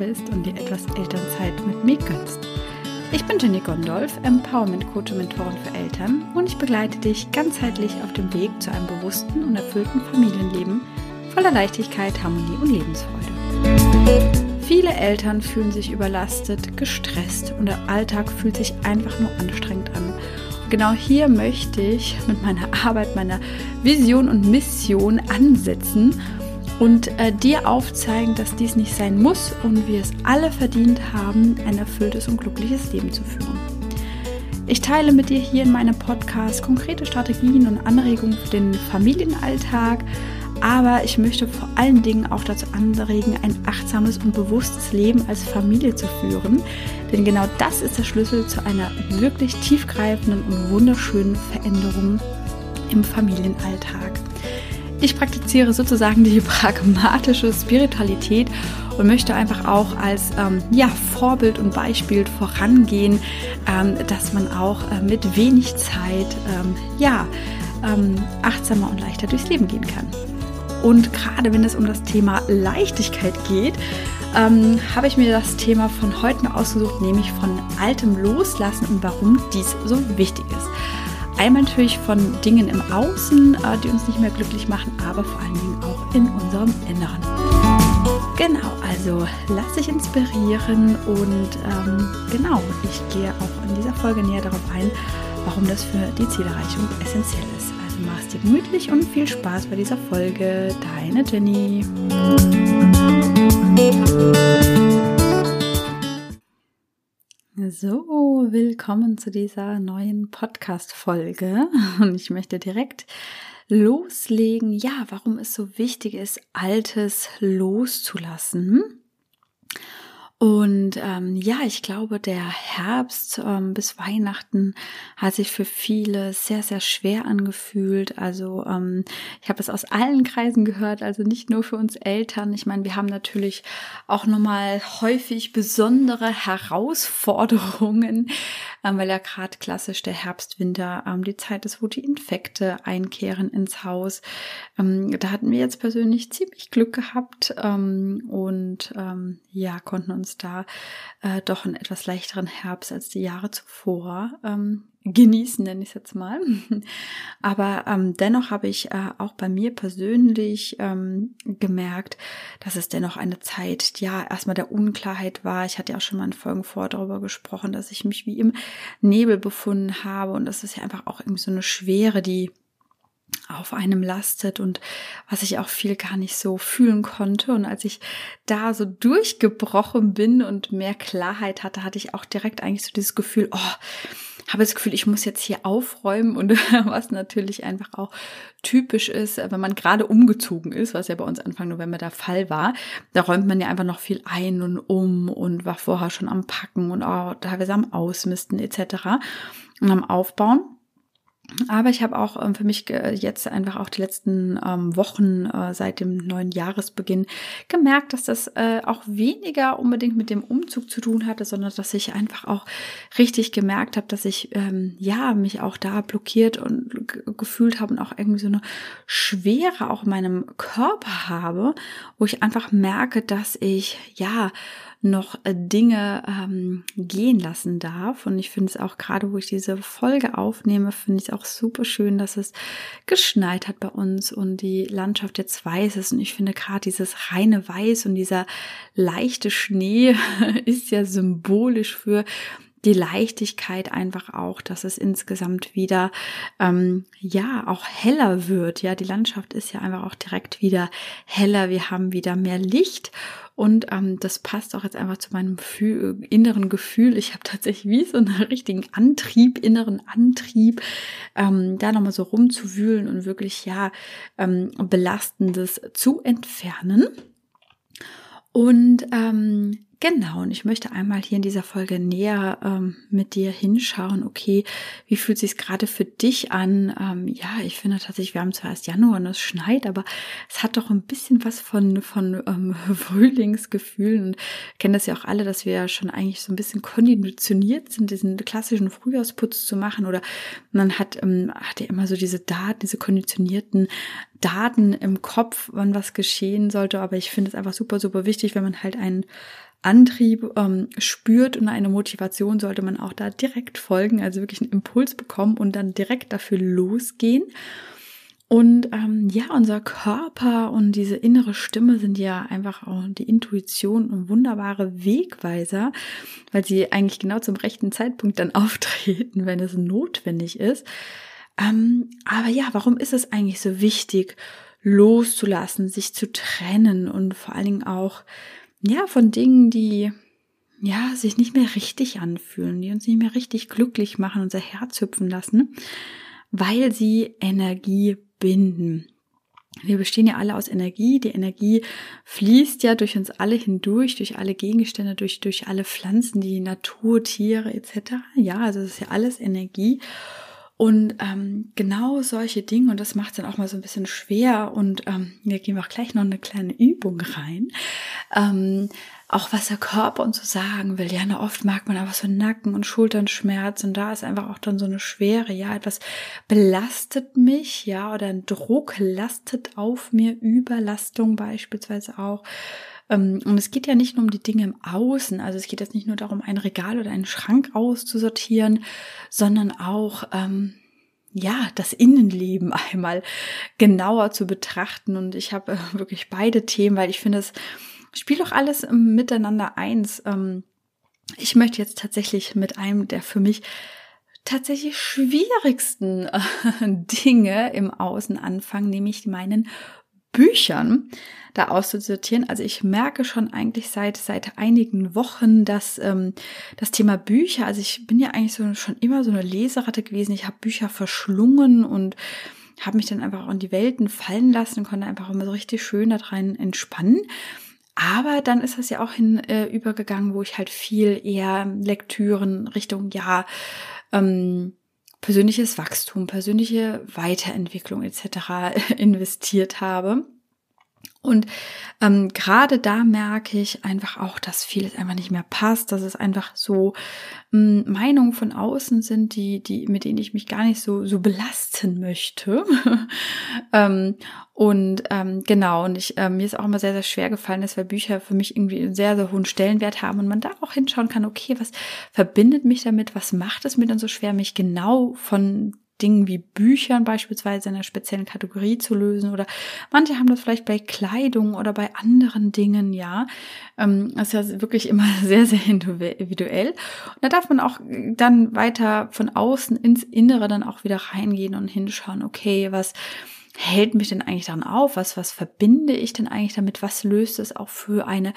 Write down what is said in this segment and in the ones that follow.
bist und dir etwas Elternzeit mit mir gönnst. Ich bin Jenny Gondolf, Empowerment Coach und Mentorin für Eltern und ich begleite dich ganzheitlich auf dem Weg zu einem bewussten und erfüllten Familienleben voller Leichtigkeit, Harmonie und Lebensfreude. Viele Eltern fühlen sich überlastet, gestresst und der Alltag fühlt sich einfach nur anstrengend an. Genau hier möchte ich mit meiner Arbeit, meiner Vision und Mission ansetzen und äh, dir aufzeigen, dass dies nicht sein muss und wir es alle verdient haben, ein erfülltes und glückliches Leben zu führen. Ich teile mit dir hier in meinem Podcast konkrete Strategien und Anregungen für den Familienalltag, aber ich möchte vor allen Dingen auch dazu anregen, ein achtsames und bewusstes Leben als Familie zu führen, denn genau das ist der Schlüssel zu einer wirklich tiefgreifenden und wunderschönen Veränderung im Familienalltag. Ich praktiziere sozusagen die pragmatische Spiritualität und möchte einfach auch als ähm, ja, Vorbild und Beispiel vorangehen, ähm, dass man auch äh, mit wenig Zeit ähm, ja, ähm, achtsamer und leichter durchs Leben gehen kann. Und gerade wenn es um das Thema Leichtigkeit geht, ähm, habe ich mir das Thema von heute ausgesucht, nämlich von altem Loslassen und warum dies so wichtig ist. Einmal natürlich von Dingen im Außen, äh, die uns nicht mehr glücklich machen, aber vor allen Dingen auch in unserem Inneren. Genau, also lass dich inspirieren und ähm, genau, ich gehe auch in dieser Folge näher darauf ein, warum das für die Zielerreichung essentiell ist. Also mach es dir gemütlich und viel Spaß bei dieser Folge. Deine Jenny. So, willkommen zu dieser neuen Podcast-Folge. Und ich möchte direkt loslegen, ja, warum es so wichtig ist, Altes loszulassen. Und ähm, ja, ich glaube, der Herbst ähm, bis Weihnachten hat sich für viele sehr, sehr schwer angefühlt. Also ähm, ich habe es aus allen Kreisen gehört, also nicht nur für uns Eltern. Ich meine, wir haben natürlich auch nochmal häufig besondere Herausforderungen, ähm, weil ja gerade klassisch der Herbst-Winter ähm, die Zeit ist, wo die Infekte einkehren ins Haus. Ähm, da hatten wir jetzt persönlich ziemlich Glück gehabt ähm, und ähm, ja, konnten uns da äh, doch einen etwas leichteren Herbst als die Jahre zuvor ähm, genießen, nenne ich es jetzt mal. Aber ähm, dennoch habe ich äh, auch bei mir persönlich ähm, gemerkt, dass es dennoch eine Zeit, ja, erstmal der Unklarheit war. Ich hatte ja auch schon mal in Folgen vor darüber gesprochen, dass ich mich wie im Nebel befunden habe und das ist ja einfach auch irgendwie so eine Schwere, die auf einem lastet und was ich auch viel gar nicht so fühlen konnte. Und als ich da so durchgebrochen bin und mehr Klarheit hatte, hatte ich auch direkt eigentlich so dieses Gefühl, oh, habe das Gefühl, ich muss jetzt hier aufräumen und was natürlich einfach auch typisch ist, wenn man gerade umgezogen ist, was ja bei uns Anfang November der Fall war, da räumt man ja einfach noch viel ein und um und war vorher schon am Packen und auch teilweise am Ausmisten etc. und am Aufbauen. Aber ich habe auch ähm, für mich jetzt einfach auch die letzten ähm, Wochen äh, seit dem neuen Jahresbeginn gemerkt, dass das äh, auch weniger unbedingt mit dem Umzug zu tun hatte, sondern dass ich einfach auch richtig gemerkt habe, dass ich ähm, ja mich auch da blockiert und gefühlt habe und auch irgendwie so eine Schwere auch in meinem Körper habe, wo ich einfach merke, dass ich ja noch äh, Dinge ähm, gehen lassen darf. Und ich finde es auch gerade, wo ich diese Folge aufnehme, finde ich es auch super schön, dass es geschneit hat bei uns und die Landschaft jetzt weiß ist. Und ich finde gerade dieses reine Weiß und dieser leichte Schnee ist ja symbolisch für die Leichtigkeit einfach auch, dass es insgesamt wieder ähm, ja auch heller wird. Ja, die Landschaft ist ja einfach auch direkt wieder heller. Wir haben wieder mehr Licht und ähm, das passt auch jetzt einfach zu meinem Gefühl, inneren Gefühl. Ich habe tatsächlich wie so einen richtigen Antrieb, inneren Antrieb, ähm, da nochmal so rumzuwühlen und wirklich ja ähm, belastendes zu entfernen. Und ähm, Genau, und ich möchte einmal hier in dieser Folge näher ähm, mit dir hinschauen, okay, wie fühlt sich gerade für dich an? Ähm, ja, ich finde tatsächlich, wir haben zwar erst Januar und es schneit, aber es hat doch ein bisschen was von, von ähm, Frühlingsgefühlen. Und kennen das ja auch alle, dass wir schon eigentlich so ein bisschen konditioniert sind, diesen klassischen Frühjahrsputz zu machen. Oder man hat, ähm, hat ja immer so diese Daten, diese konditionierten Daten im Kopf, wann was geschehen sollte. Aber ich finde es einfach super, super wichtig, wenn man halt einen Antrieb ähm, spürt und eine Motivation, sollte man auch da direkt folgen, also wirklich einen Impuls bekommen und dann direkt dafür losgehen. Und ähm, ja, unser Körper und diese innere Stimme sind ja einfach auch die Intuition und wunderbare Wegweiser, weil sie eigentlich genau zum rechten Zeitpunkt dann auftreten, wenn es notwendig ist. Ähm, aber ja, warum ist es eigentlich so wichtig, loszulassen, sich zu trennen und vor allen Dingen auch ja von Dingen, die ja sich nicht mehr richtig anfühlen, die uns nicht mehr richtig glücklich machen, unser Herz hüpfen lassen, weil sie Energie binden. Wir bestehen ja alle aus Energie. Die Energie fließt ja durch uns alle hindurch, durch alle Gegenstände, durch, durch alle Pflanzen, die Natur, Tiere etc. Ja, also es ist ja alles Energie. Und ähm, genau solche Dinge, und das macht es dann auch mal so ein bisschen schwer, und ähm, wir gehen auch gleich noch eine kleine Übung rein, ähm, auch was der Körper uns so sagen will. Ja, oft mag man aber so Nacken- und Schulternschmerz. Und da ist einfach auch dann so eine Schwere, ja, etwas belastet mich, ja, oder ein Druck lastet auf mir, Überlastung beispielsweise auch. Ähm, und es geht ja nicht nur um die Dinge im Außen, also es geht jetzt nicht nur darum, ein Regal oder einen Schrank auszusortieren, sondern auch, ähm, ja, das Innenleben einmal genauer zu betrachten. Und ich habe äh, wirklich beide Themen, weil ich finde, es spielt auch alles miteinander eins. Ähm, ich möchte jetzt tatsächlich mit einem der für mich tatsächlich schwierigsten äh, Dinge im Außen anfangen, nämlich meinen Büchern da auszusortieren. Also ich merke schon eigentlich seit seit einigen Wochen, dass ähm, das Thema Bücher, also ich bin ja eigentlich so schon immer so eine Leseratte gewesen. Ich habe Bücher verschlungen und habe mich dann einfach auch in die Welten fallen lassen und konnte einfach immer so richtig schön da rein entspannen. Aber dann ist das ja auch hin äh, übergegangen, wo ich halt viel eher Lektüren Richtung ja ähm, persönliches Wachstum, persönliche Weiterentwicklung etc. investiert habe. Und ähm, gerade da merke ich einfach auch, dass vieles einfach nicht mehr passt, dass es einfach so ähm, Meinungen von außen sind, die, die, mit denen ich mich gar nicht so, so belasten möchte. ähm, und ähm, genau, und ich, äh, mir ist auch immer sehr, sehr schwer gefallen, dass wir Bücher für mich irgendwie einen sehr, sehr hohen Stellenwert haben und man da auch hinschauen kann, okay, was verbindet mich damit, was macht es mir dann so schwer, mich genau von Dingen wie Büchern beispielsweise in einer speziellen Kategorie zu lösen oder manche haben das vielleicht bei Kleidung oder bei anderen Dingen, ja. Ähm, das ist ja wirklich immer sehr, sehr individuell. Und da darf man auch dann weiter von außen ins Innere dann auch wieder reingehen und hinschauen, okay, was hält mich denn eigentlich daran auf? Was, was verbinde ich denn eigentlich damit? Was löst es auch für eine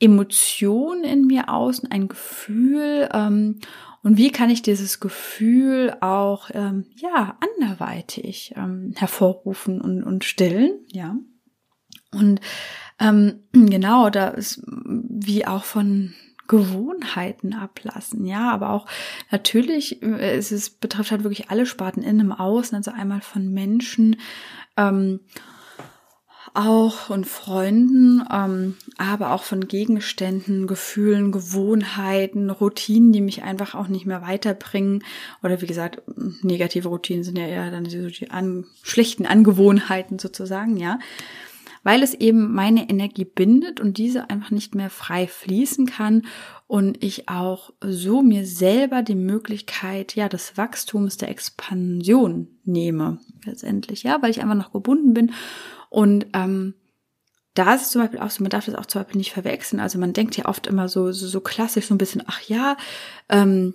Emotion in mir aus, ein Gefühl? Ähm, und wie kann ich dieses Gefühl auch ähm, ja anderweitig ähm, hervorrufen und, und stillen? Ja. Und ähm, genau, da ist wie auch von Gewohnheiten ablassen, ja, aber auch natürlich, äh, es ist, betrifft halt wirklich alle Sparten innen im Außen, also einmal von Menschen, ähm, auch und Freunden, ähm, aber auch von Gegenständen, Gefühlen, Gewohnheiten, Routinen, die mich einfach auch nicht mehr weiterbringen. Oder wie gesagt, negative Routinen sind ja eher dann die, die an, schlechten Angewohnheiten sozusagen, ja. Weil es eben meine Energie bindet und diese einfach nicht mehr frei fließen kann und ich auch so mir selber die Möglichkeit, ja, des Wachstums, der Expansion nehme, letztendlich, ja, weil ich einfach noch gebunden bin und ähm, da ist es zum Beispiel auch so, man darf das auch zum Beispiel nicht verwechseln. Also man denkt ja oft immer so, so, so klassisch, so ein bisschen, ach ja, ähm,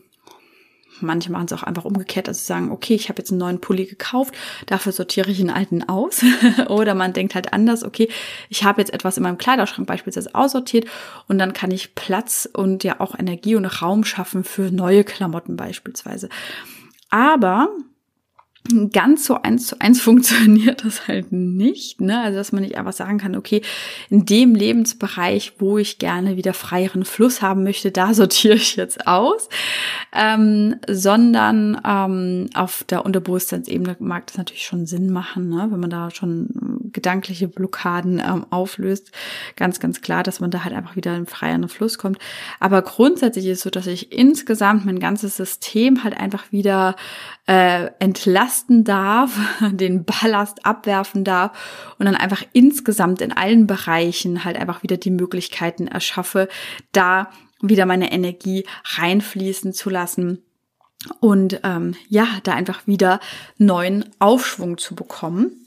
manche machen es auch einfach umgekehrt, also sagen, okay, ich habe jetzt einen neuen Pulli gekauft, dafür sortiere ich einen alten aus. Oder man denkt halt anders, okay, ich habe jetzt etwas in meinem Kleiderschrank beispielsweise aussortiert und dann kann ich Platz und ja auch Energie und Raum schaffen für neue Klamotten beispielsweise. Aber ganz so eins zu eins funktioniert das halt nicht, ne? Also dass man nicht einfach sagen kann, okay, in dem Lebensbereich, wo ich gerne wieder freieren Fluss haben möchte, da sortiere ich jetzt aus, ähm, sondern ähm, auf der Unterbewusstseinsebene mag das natürlich schon Sinn machen, ne? wenn man da schon gedankliche Blockaden ähm, auflöst. Ganz, ganz klar, dass man da halt einfach wieder in freieren Fluss kommt. Aber grundsätzlich ist es so, dass ich insgesamt mein ganzes System halt einfach wieder äh, entlasten darf, den Ballast abwerfen darf und dann einfach insgesamt in allen Bereichen halt einfach wieder die Möglichkeiten erschaffe, da wieder meine Energie reinfließen zu lassen und ähm, ja, da einfach wieder neuen Aufschwung zu bekommen.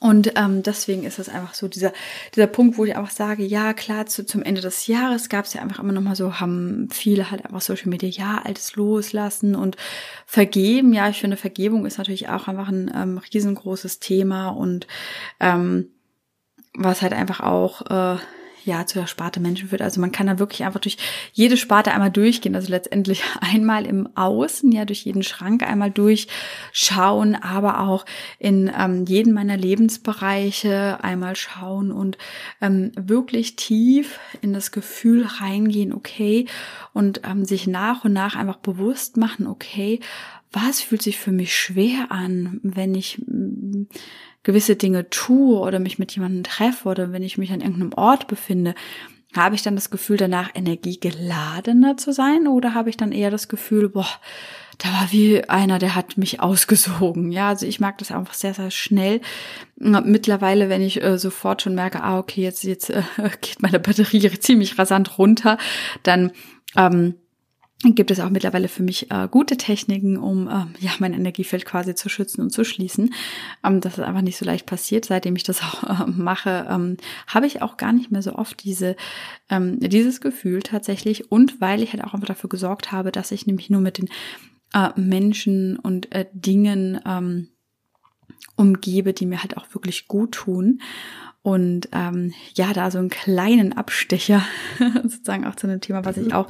Und ähm, deswegen ist es einfach so dieser, dieser Punkt, wo ich einfach sage, ja klar, zu, zum Ende des Jahres gab es ja einfach immer noch mal so, haben viele halt einfach Social Media, ja, altes loslassen und vergeben. Ja, ich finde, Vergebung ist natürlich auch einfach ein ähm, riesengroßes Thema und ähm, was halt einfach auch äh, ja, zu der Sparte Menschen führt. Also man kann da wirklich einfach durch jede Sparte einmal durchgehen. Also letztendlich einmal im Außen, ja, durch jeden Schrank einmal durchschauen, aber auch in ähm, jeden meiner Lebensbereiche einmal schauen und ähm, wirklich tief in das Gefühl reingehen, okay, und ähm, sich nach und nach einfach bewusst machen, okay, was fühlt sich für mich schwer an, wenn ich gewisse Dinge tue oder mich mit jemandem treffe oder wenn ich mich an irgendeinem Ort befinde, habe ich dann das Gefühl, danach energiegeladener zu sein oder habe ich dann eher das Gefühl, boah, da war wie einer, der hat mich ausgesogen. Ja, also ich mag das einfach sehr, sehr schnell. Mittlerweile, wenn ich äh, sofort schon merke, ah, okay, jetzt, jetzt äh, geht meine Batterie ziemlich rasant runter, dann ähm, gibt es auch mittlerweile für mich äh, gute Techniken, um äh, ja mein Energiefeld quasi zu schützen und zu schließen. Ähm, das ist einfach nicht so leicht passiert, seitdem ich das auch äh, mache, ähm, habe ich auch gar nicht mehr so oft diese ähm, dieses Gefühl tatsächlich. Und weil ich halt auch einfach dafür gesorgt habe, dass ich nämlich nur mit den äh, Menschen und äh, Dingen ähm, umgebe, die mir halt auch wirklich gut tun und ähm, ja, da so einen kleinen Abstecher sozusagen auch zu einem Thema, was ich auch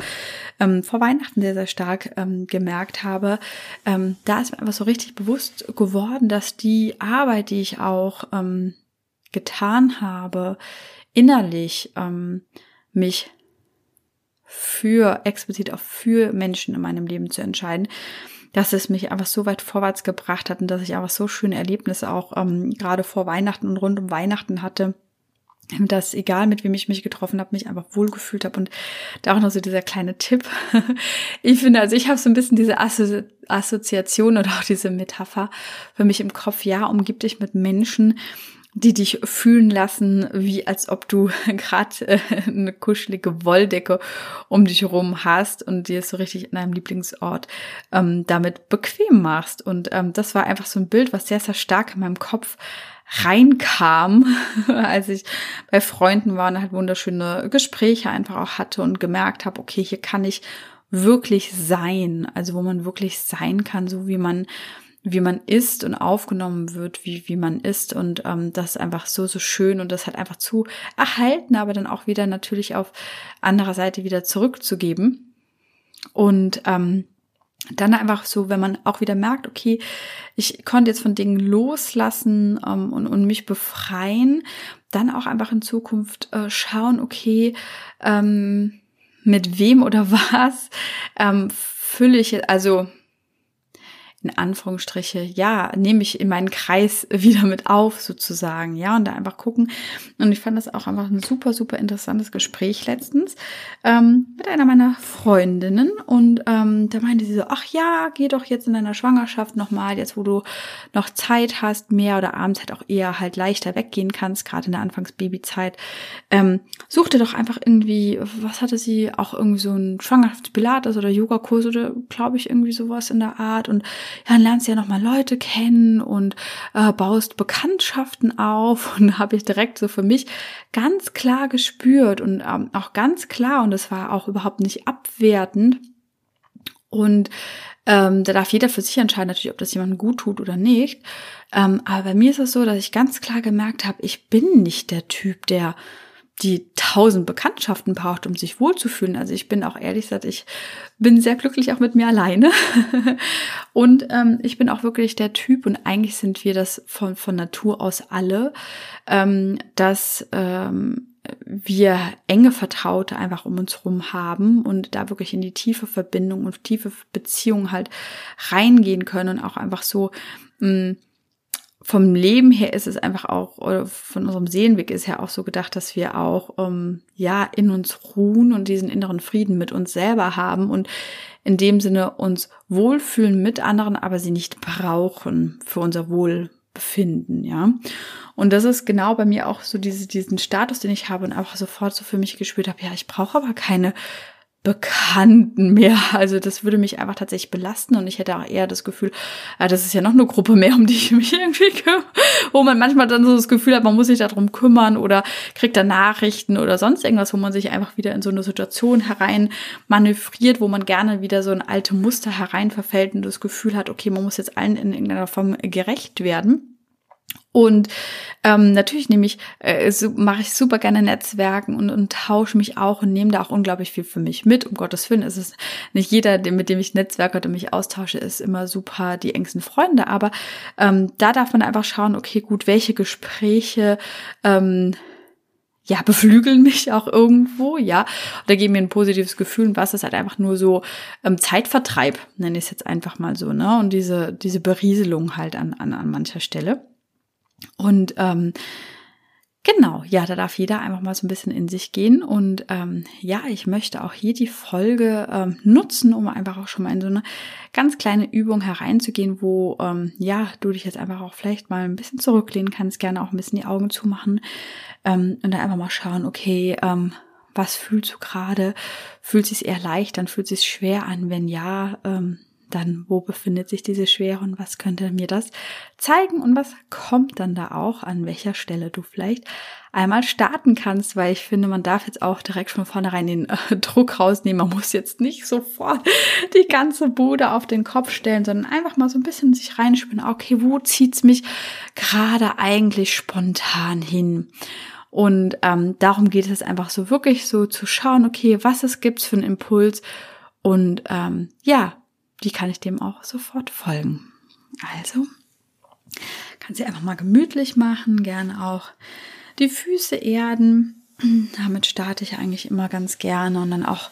ähm, vor Weihnachten sehr, sehr stark ähm, gemerkt habe. Ähm, da ist mir einfach so richtig bewusst geworden, dass die Arbeit, die ich auch ähm, getan habe, innerlich ähm, mich für, explizit auch für Menschen in meinem Leben zu entscheiden, dass es mich einfach so weit vorwärts gebracht hat und dass ich einfach so schöne Erlebnisse auch ähm, gerade vor Weihnachten und rund um Weihnachten hatte dass egal mit wem ich mich getroffen habe, mich einfach wohlgefühlt habe und da auch noch so dieser kleine Tipp. Ich finde, also ich habe so ein bisschen diese Assozi Assoziation oder auch diese Metapher für mich im Kopf. Ja, umgib dich mit Menschen, die dich fühlen lassen, wie als ob du gerade äh, eine kuschelige Wolldecke um dich herum hast und dir so richtig in deinem Lieblingsort ähm, damit bequem machst. Und ähm, das war einfach so ein Bild, was sehr, sehr stark in meinem Kopf reinkam, als ich bei Freunden war und halt wunderschöne Gespräche einfach auch hatte und gemerkt habe, okay, hier kann ich wirklich sein, also wo man wirklich sein kann, so wie man wie man ist und aufgenommen wird, wie, wie man ist. Und ähm, das ist einfach so, so schön und das halt einfach zu erhalten, aber dann auch wieder natürlich auf anderer Seite wieder zurückzugeben. Und ähm, dann einfach so, wenn man auch wieder merkt, okay, ich konnte jetzt von Dingen loslassen ähm, und, und mich befreien, dann auch einfach in Zukunft äh, schauen, okay, ähm, mit wem oder was ähm, fülle ich, also in Anführungsstriche, ja, nehme ich in meinen Kreis wieder mit auf, sozusagen, ja, und da einfach gucken. Und ich fand das auch einfach ein super, super interessantes Gespräch letztens ähm, mit einer meiner Freundinnen. Und ähm, da meinte sie so, ach ja, geh doch jetzt in deiner Schwangerschaft nochmal, jetzt wo du noch Zeit hast, mehr oder abends halt auch eher halt leichter weggehen kannst, gerade in der Anfangsbabyzeit. Ähm, such dir doch einfach irgendwie, was hatte sie, auch irgendwie so ein Schwangerschaftspilates oder Yogakurs oder glaube ich irgendwie sowas in der Art und ja, dann lernst du ja nochmal Leute kennen und äh, baust Bekanntschaften auf. Und habe ich direkt so für mich ganz klar gespürt und ähm, auch ganz klar, und das war auch überhaupt nicht abwertend. Und ähm, da darf jeder für sich entscheiden, natürlich, ob das jemandem gut tut oder nicht. Ähm, aber bei mir ist es so, dass ich ganz klar gemerkt habe, ich bin nicht der Typ, der die tausend Bekanntschaften braucht, um sich wohlzufühlen. Also ich bin auch ehrlich gesagt, ich bin sehr glücklich auch mit mir alleine. und ähm, ich bin auch wirklich der Typ, und eigentlich sind wir das von, von Natur aus alle, ähm, dass ähm, wir enge Vertraute einfach um uns rum haben und da wirklich in die tiefe Verbindung und tiefe Beziehung halt reingehen können und auch einfach so mh, vom Leben her ist es einfach auch, oder von unserem Seelenweg ist ja auch so gedacht, dass wir auch ähm, ja in uns ruhen und diesen inneren Frieden mit uns selber haben und in dem Sinne uns wohlfühlen mit anderen, aber sie nicht brauchen für unser Wohlbefinden, ja. Und das ist genau bei mir auch so diese, diesen Status, den ich habe und einfach sofort so für mich gespürt habe, ja, ich brauche aber keine Bekannten mehr. Also das würde mich einfach tatsächlich belasten und ich hätte auch eher das Gefühl, ah, das ist ja noch eine Gruppe mehr, um die ich mich irgendwie kümmere, wo man manchmal dann so das Gefühl hat, man muss sich darum kümmern oder kriegt dann Nachrichten oder sonst irgendwas, wo man sich einfach wieder in so eine Situation herein manövriert, wo man gerne wieder so ein alte Muster herein verfällt und das Gefühl hat, okay, man muss jetzt allen in irgendeiner Form gerecht werden. Und ähm, natürlich nehme ich, äh, so, mache ich super gerne Netzwerken und, und tausche mich auch und nehme da auch unglaublich viel für mich mit. Um Gottes Willen ist es nicht jeder, mit dem ich netzwerke oder mich austausche, ist immer super die engsten Freunde. Aber ähm, da darf man einfach schauen, okay, gut, welche Gespräche ähm, ja, beflügeln mich auch irgendwo, ja, oder geben mir ein positives Gefühl und was ist halt einfach nur so ähm, Zeitvertreib, nenne ich es jetzt einfach mal so, ne, und diese, diese Berieselung halt an, an, an mancher Stelle. Und ähm, Genau, ja, da darf jeder einfach mal so ein bisschen in sich gehen. Und ähm, ja, ich möchte auch hier die Folge ähm, nutzen, um einfach auch schon mal in so eine ganz kleine Übung hereinzugehen, wo ähm, ja, du dich jetzt einfach auch vielleicht mal ein bisschen zurücklehnen kannst, gerne auch ein bisschen die Augen zumachen ähm, und dann einfach mal schauen, okay, ähm, was fühlst du gerade? Fühlt sich eher leicht, dann fühlt sich schwer an? Wenn ja, ähm, dann wo befindet sich diese Schwere und was könnte mir das zeigen und was kommt dann da auch, an welcher Stelle du vielleicht einmal starten kannst, weil ich finde, man darf jetzt auch direkt von vornherein den äh, Druck rausnehmen. Man muss jetzt nicht sofort die ganze Bude auf den Kopf stellen, sondern einfach mal so ein bisschen sich reinspinnen. Okay, wo zieht's mich gerade eigentlich spontan hin? Und ähm, darum geht es einfach so wirklich so zu schauen, okay, was es gibt für einen Impuls und ähm, ja, wie kann ich dem auch sofort folgen? Also, kannst du einfach mal gemütlich machen, gerne auch die Füße erden. Damit starte ich eigentlich immer ganz gerne und dann auch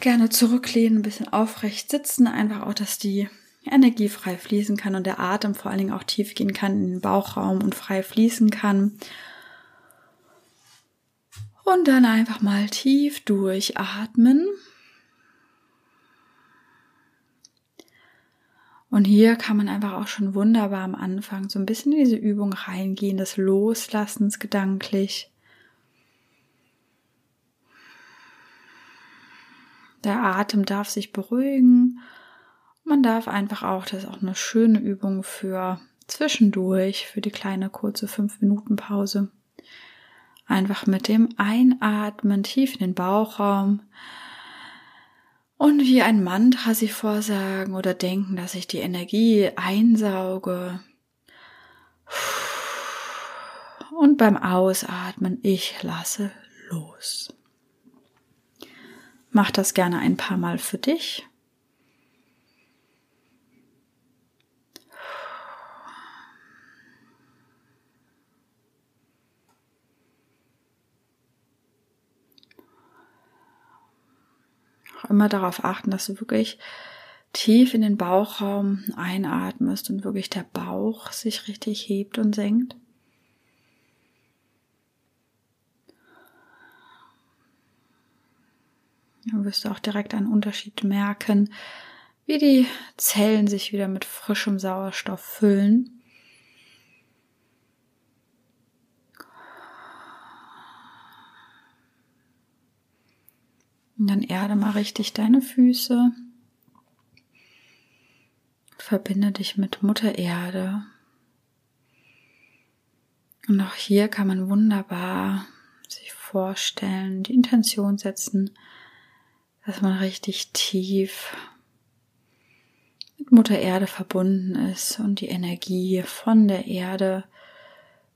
gerne zurücklehnen, ein bisschen aufrecht sitzen, einfach auch, dass die Energie frei fließen kann und der Atem vor allen Dingen auch tief gehen kann in den Bauchraum und frei fließen kann. Und dann einfach mal tief durchatmen. Und hier kann man einfach auch schon wunderbar am Anfang so ein bisschen in diese Übung reingehen, des Loslassens gedanklich. Der Atem darf sich beruhigen. Man darf einfach auch, das ist auch eine schöne Übung für zwischendurch, für die kleine kurze 5-Minuten-Pause. Einfach mit dem Einatmen tief in den Bauchraum und wie ein Mantra sie vorsagen oder denken, dass ich die Energie einsauge. Und beim Ausatmen, ich lasse los. Mach das gerne ein paar Mal für dich. Immer darauf achten, dass du wirklich tief in den Bauchraum einatmest und wirklich der Bauch sich richtig hebt und senkt. Dann wirst du auch direkt einen Unterschied merken, wie die Zellen sich wieder mit frischem Sauerstoff füllen. Und dann erde mal richtig deine Füße. Verbinde dich mit Mutter Erde. Und auch hier kann man wunderbar sich vorstellen, die Intention setzen, dass man richtig tief mit Mutter Erde verbunden ist und die Energie von der Erde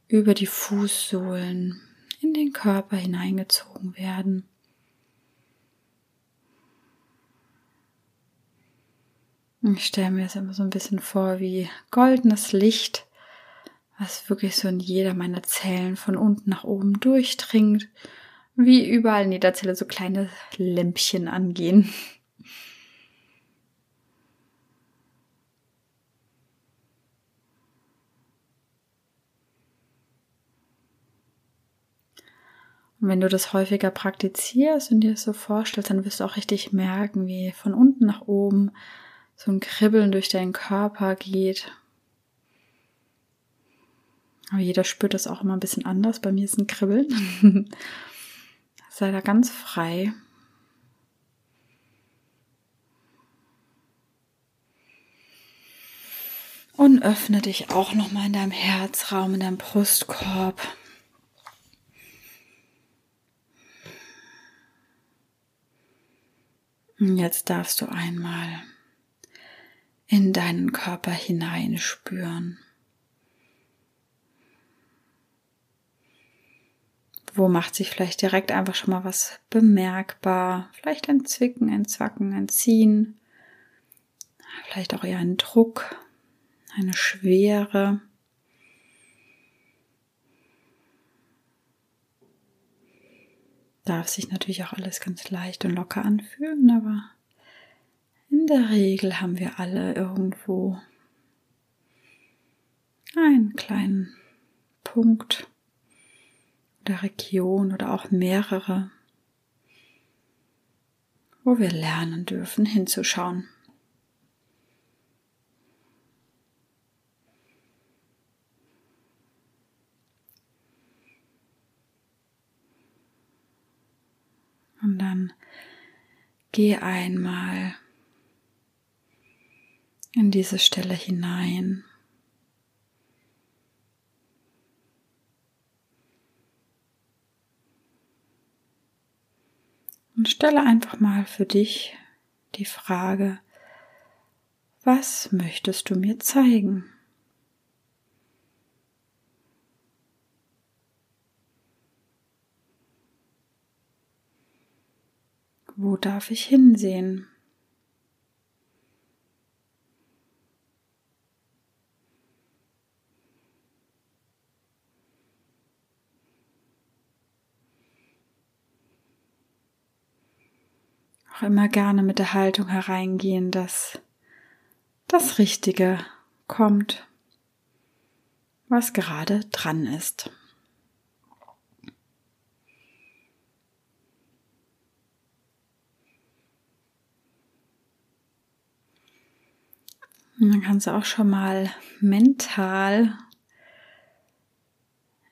über die Fußsohlen in den Körper hineingezogen werden. Ich stelle mir das immer so ein bisschen vor wie goldenes Licht, was wirklich so in jeder meiner Zellen von unten nach oben durchdringt, wie überall in jeder Zelle so kleine Lämpchen angehen. Und wenn du das häufiger praktizierst und dir das so vorstellst, dann wirst du auch richtig merken, wie von unten nach oben so ein Kribbeln durch deinen Körper geht. Aber jeder spürt das auch immer ein bisschen anders. Bei mir ist ein Kribbeln. Sei da ganz frei. Und öffne dich auch nochmal in deinem Herzraum, in deinem Brustkorb. Und jetzt darfst du einmal in deinen Körper hineinspüren. Wo macht sich vielleicht direkt einfach schon mal was bemerkbar? Vielleicht ein Zwicken, ein Zwacken, ein Ziehen. Vielleicht auch eher ein Druck, eine Schwere. Darf sich natürlich auch alles ganz leicht und locker anfühlen, aber in der Regel haben wir alle irgendwo einen kleinen Punkt oder Region oder auch mehrere, wo wir lernen dürfen hinzuschauen. Und dann geh einmal in diese Stelle hinein. Und stelle einfach mal für dich die Frage, was möchtest du mir zeigen? Wo darf ich hinsehen? Immer gerne mit der Haltung hereingehen, dass das Richtige kommt, was gerade dran ist. Und dann kannst du auch schon mal mental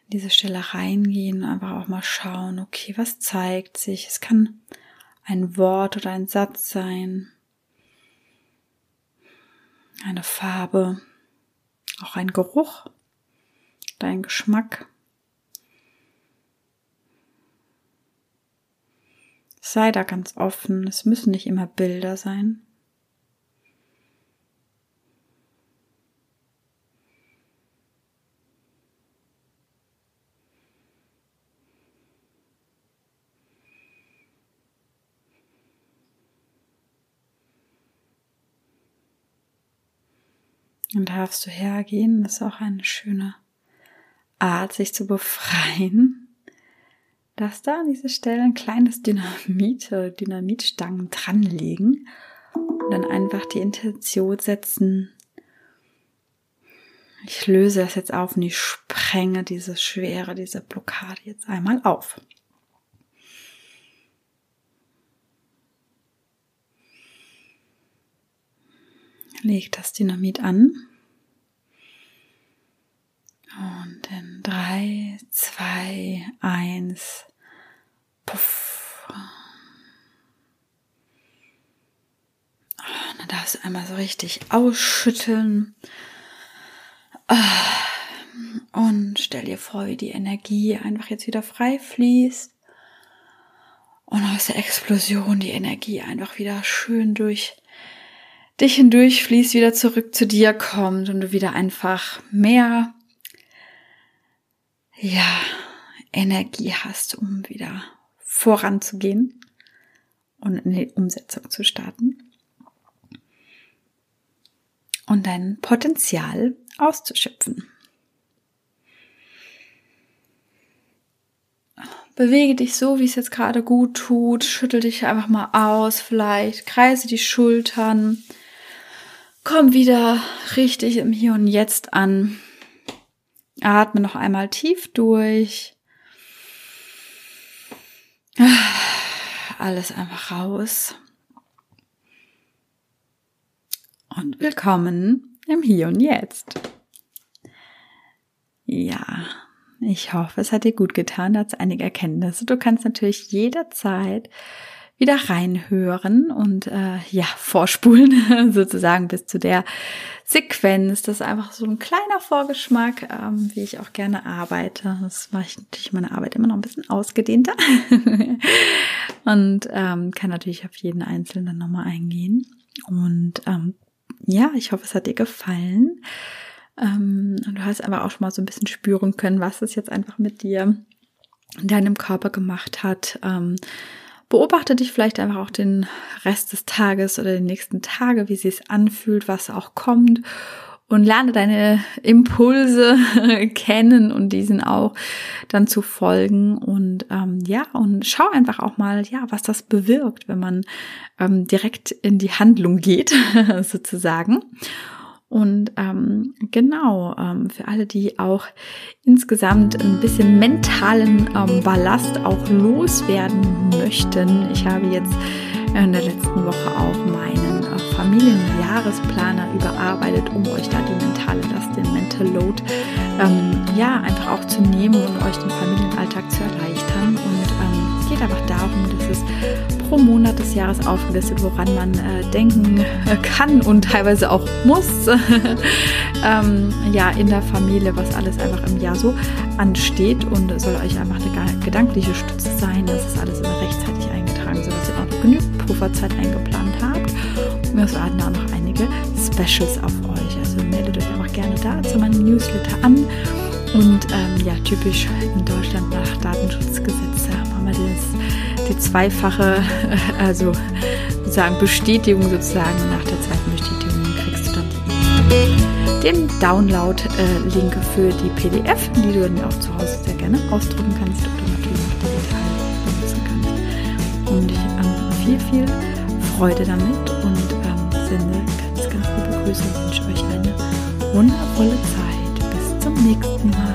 diese Stelle reingehen, einfach auch mal schauen, okay, was zeigt sich? Es kann ein Wort oder ein Satz sein, eine Farbe, auch ein Geruch, dein Geschmack. Sei da ganz offen, es müssen nicht immer Bilder sein. Dann darfst du hergehen. Das ist auch eine schöne Art, sich zu befreien. Dass da an dieser Stelle ein kleines Dynamit oder Dynamitstangen dranlegen und dann einfach die Intention setzen. Ich löse das jetzt auf und ich sprenge diese Schwere, diese Blockade jetzt einmal auf. Leg das Dynamit an. Und in drei, zwei, eins, puff. Und dann darfst du einmal so richtig ausschütteln. Und stell dir vor, wie die Energie einfach jetzt wieder frei fließt. Und aus der Explosion die Energie einfach wieder schön durch dich hindurch fließt, wieder zurück zu dir kommt und du wieder einfach mehr, ja, Energie hast, um wieder voranzugehen und in die Umsetzung zu starten und dein Potenzial auszuschöpfen. Bewege dich so, wie es jetzt gerade gut tut. Schüttel dich einfach mal aus, vielleicht kreise die Schultern, Komm wieder richtig im Hier und Jetzt an. Atme noch einmal tief durch. alles einfach raus. Und willkommen im Hier und Jetzt. Ja, ich hoffe, es hat dir gut getan, da hat einige Erkenntnisse. Du kannst natürlich jederzeit wieder reinhören und äh, ja, vorspulen sozusagen bis zu der Sequenz. Das ist einfach so ein kleiner Vorgeschmack, ähm, wie ich auch gerne arbeite. Das mache ich natürlich meine Arbeit immer noch ein bisschen ausgedehnter und ähm, kann natürlich auf jeden Einzelnen nochmal eingehen. Und ähm, ja, ich hoffe, es hat dir gefallen. Ähm, du hast einfach auch schon mal so ein bisschen spüren können, was es jetzt einfach mit dir in deinem Körper gemacht hat. Ähm, Beobachte dich vielleicht einfach auch den Rest des Tages oder den nächsten Tage, wie sie es anfühlt, was auch kommt. Und lerne deine Impulse kennen und diesen auch dann zu folgen. Und ähm, ja und schau einfach auch mal ja was das bewirkt, wenn man ähm, direkt in die Handlung geht sozusagen und ähm, genau, ähm, für alle, die auch insgesamt ein bisschen mentalen ähm, Ballast auch loswerden möchten. Ich habe jetzt in der letzten Woche auch meinen äh, Familienjahresplaner überarbeitet, um euch da die mentale Last, den Mental Load, ähm, ja, einfach auch zu nehmen und euch den Familienalltag zu erleichtern. Und ähm, es geht einfach darum, dass es pro Monat des Jahres aufgelistet, woran man äh, denken äh, kann und teilweise auch muss. ähm, ja, in der Familie, was alles einfach im Jahr so ansteht und soll euch einfach eine gedankliche Stütze sein. dass es alles immer rechtzeitig eingetragen, sodass ihr auch genügend Pufferzeit eingeplant habt. Und wir warten auch noch einige Specials auf euch. Also meldet euch einfach gerne da zu meinem Newsletter an. Und ähm, ja, typisch in Deutschland nach Datenschutzgesetz haben wir das die zweifache, also sagen Bestätigung sozusagen. Nach der zweiten Bestätigung kriegst du dann den Download-Link für die PDF, die du dann auch zu Hause sehr gerne ausdrucken kannst du natürlich auch digital benutzen kannst. Und ich ähm, viel, viel Freude damit und ähm, sende ganz, ganz liebe Grüße und wünsche euch eine wundervolle Zeit. Bis zum nächsten Mal.